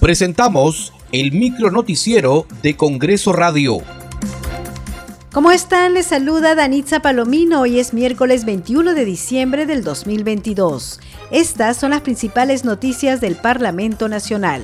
Presentamos el micro noticiero de Congreso Radio. ¿Cómo están? Les saluda Danitza Palomino. Hoy es miércoles 21 de diciembre del 2022. Estas son las principales noticias del Parlamento Nacional.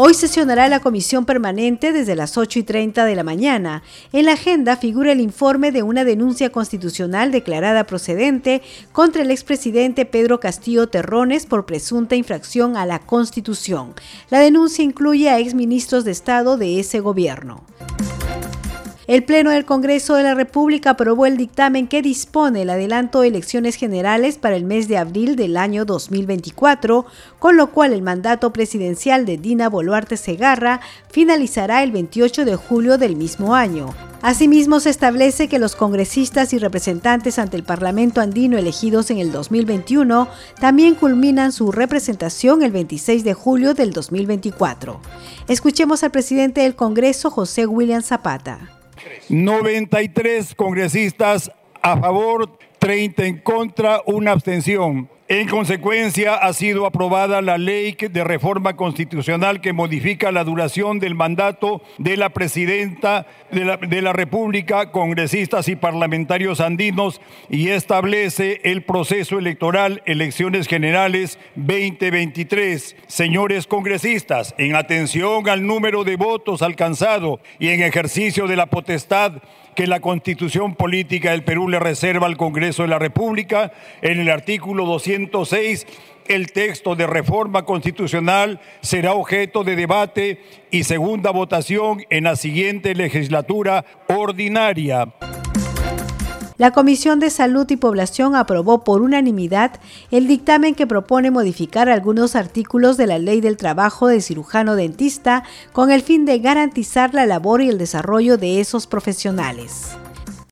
Hoy sesionará la comisión permanente desde las 8 y 30 de la mañana. En la agenda figura el informe de una denuncia constitucional declarada procedente contra el expresidente Pedro Castillo Terrones por presunta infracción a la Constitución. La denuncia incluye a exministros de Estado de ese gobierno. El Pleno del Congreso de la República aprobó el dictamen que dispone el adelanto de elecciones generales para el mes de abril del año 2024, con lo cual el mandato presidencial de Dina Boluarte Segarra finalizará el 28 de julio del mismo año. Asimismo, se establece que los congresistas y representantes ante el Parlamento andino elegidos en el 2021 también culminan su representación el 26 de julio del 2024. Escuchemos al presidente del Congreso, José William Zapata. 93 congresistas a favor, 30 en contra, una abstención. En consecuencia, ha sido aprobada la ley de reforma constitucional que modifica la duración del mandato de la presidenta de la, República, congresistas y parlamentarios andinos y establece el proceso electoral, elecciones generales 2023. Señores congresistas, en atención al número de votos alcanzado y en ejercicio de la potestad que la Constitución Política del Perú le reserva al Congreso de la República. En el artículo 206, el texto de reforma constitucional será objeto de debate y segunda votación en la siguiente legislatura ordinaria. La Comisión de Salud y Población aprobó por unanimidad el dictamen que propone modificar algunos artículos de la Ley del Trabajo de cirujano dentista con el fin de garantizar la labor y el desarrollo de esos profesionales.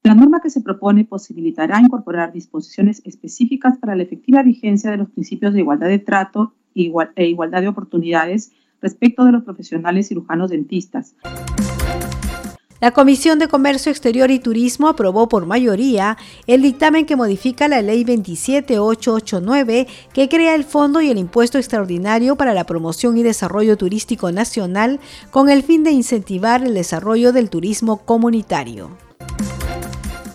La norma que se propone posibilitará incorporar disposiciones específicas para la efectiva vigencia de los principios de igualdad de trato e igualdad de oportunidades respecto de los profesionales cirujanos dentistas. La Comisión de Comercio Exterior y Turismo aprobó por mayoría el dictamen que modifica la Ley 27889 que crea el Fondo y el Impuesto Extraordinario para la Promoción y Desarrollo Turístico Nacional con el fin de incentivar el desarrollo del turismo comunitario.